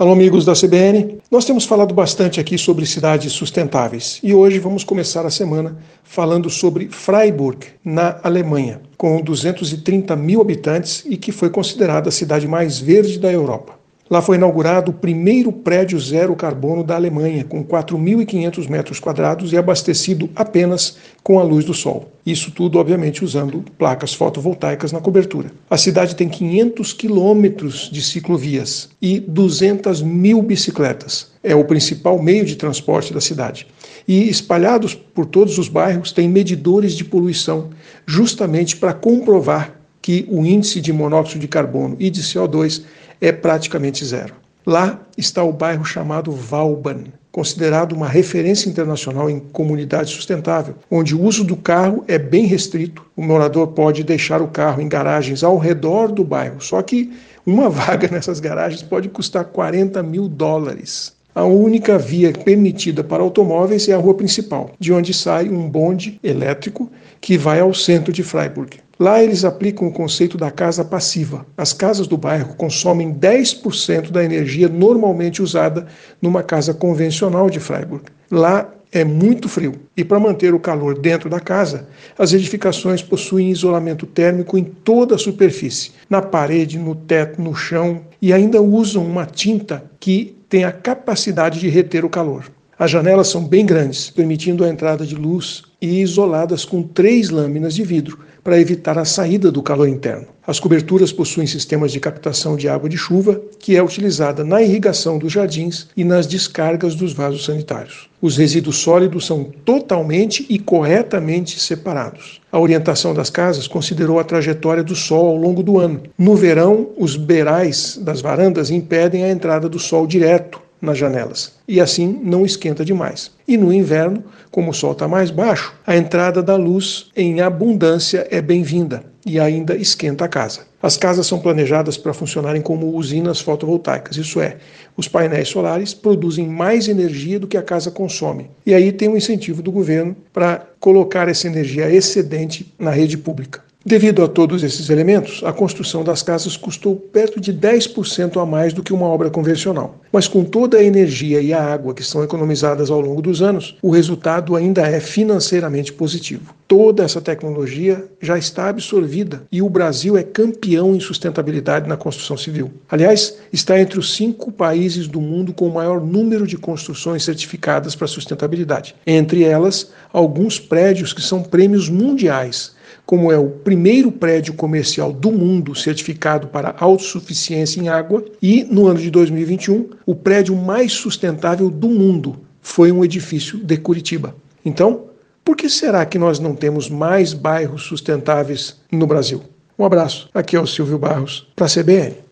Alô, amigos da CBN. Nós temos falado bastante aqui sobre cidades sustentáveis e hoje vamos começar a semana falando sobre Freiburg, na Alemanha, com 230 mil habitantes e que foi considerada a cidade mais verde da Europa. Lá foi inaugurado o primeiro prédio zero carbono da Alemanha, com 4.500 metros quadrados e abastecido apenas com a luz do sol. Isso tudo, obviamente, usando placas fotovoltaicas na cobertura. A cidade tem 500 quilômetros de ciclovias e 200 mil bicicletas. É o principal meio de transporte da cidade. E espalhados por todos os bairros tem medidores de poluição, justamente para comprovar que o índice de monóxido de carbono e de CO2 é praticamente zero. Lá está o bairro chamado Valban, considerado uma referência internacional em comunidade sustentável, onde o uso do carro é bem restrito. O morador pode deixar o carro em garagens ao redor do bairro, só que uma vaga nessas garagens pode custar 40 mil dólares. A única via permitida para automóveis é a rua principal, de onde sai um bonde elétrico que vai ao centro de Freiburg. Lá eles aplicam o conceito da casa passiva. As casas do bairro consomem 10% da energia normalmente usada numa casa convencional de Freiburg. Lá é muito frio e para manter o calor dentro da casa, as edificações possuem isolamento térmico em toda a superfície, na parede, no teto, no chão e ainda usam uma tinta que tem a capacidade de reter o calor. As janelas são bem grandes, permitindo a entrada de luz e isoladas com três lâminas de vidro para evitar a saída do calor interno. As coberturas possuem sistemas de captação de água de chuva, que é utilizada na irrigação dos jardins e nas descargas dos vasos sanitários. Os resíduos sólidos são totalmente e corretamente separados. A orientação das casas considerou a trajetória do sol ao longo do ano. No verão, os beirais das varandas impedem a entrada do sol direto nas janelas e assim não esquenta demais. E no inverno, como o sol está mais baixo, a entrada da luz em abundância é bem-vinda e ainda esquenta a casa. As casas são planejadas para funcionarem como usinas fotovoltaicas, isso é, os painéis solares produzem mais energia do que a casa consome. E aí tem um incentivo do governo para colocar essa energia excedente na rede pública. Devido a todos esses elementos, a construção das casas custou perto de 10% a mais do que uma obra convencional. Mas com toda a energia e a água que são economizadas ao longo dos anos, o resultado ainda é financeiramente positivo. Toda essa tecnologia já está absorvida e o Brasil é campeão em sustentabilidade na construção civil. Aliás, está entre os cinco países do mundo com o maior número de construções certificadas para sustentabilidade. Entre elas, alguns prédios que são prêmios mundiais como é o primeiro prédio comercial do mundo certificado para autossuficiência em água, e no ano de 2021, o prédio mais sustentável do mundo foi um edifício de Curitiba. Então, por que será que nós não temos mais bairros sustentáveis no Brasil? Um abraço. Aqui é o Silvio Barros, para a CBN.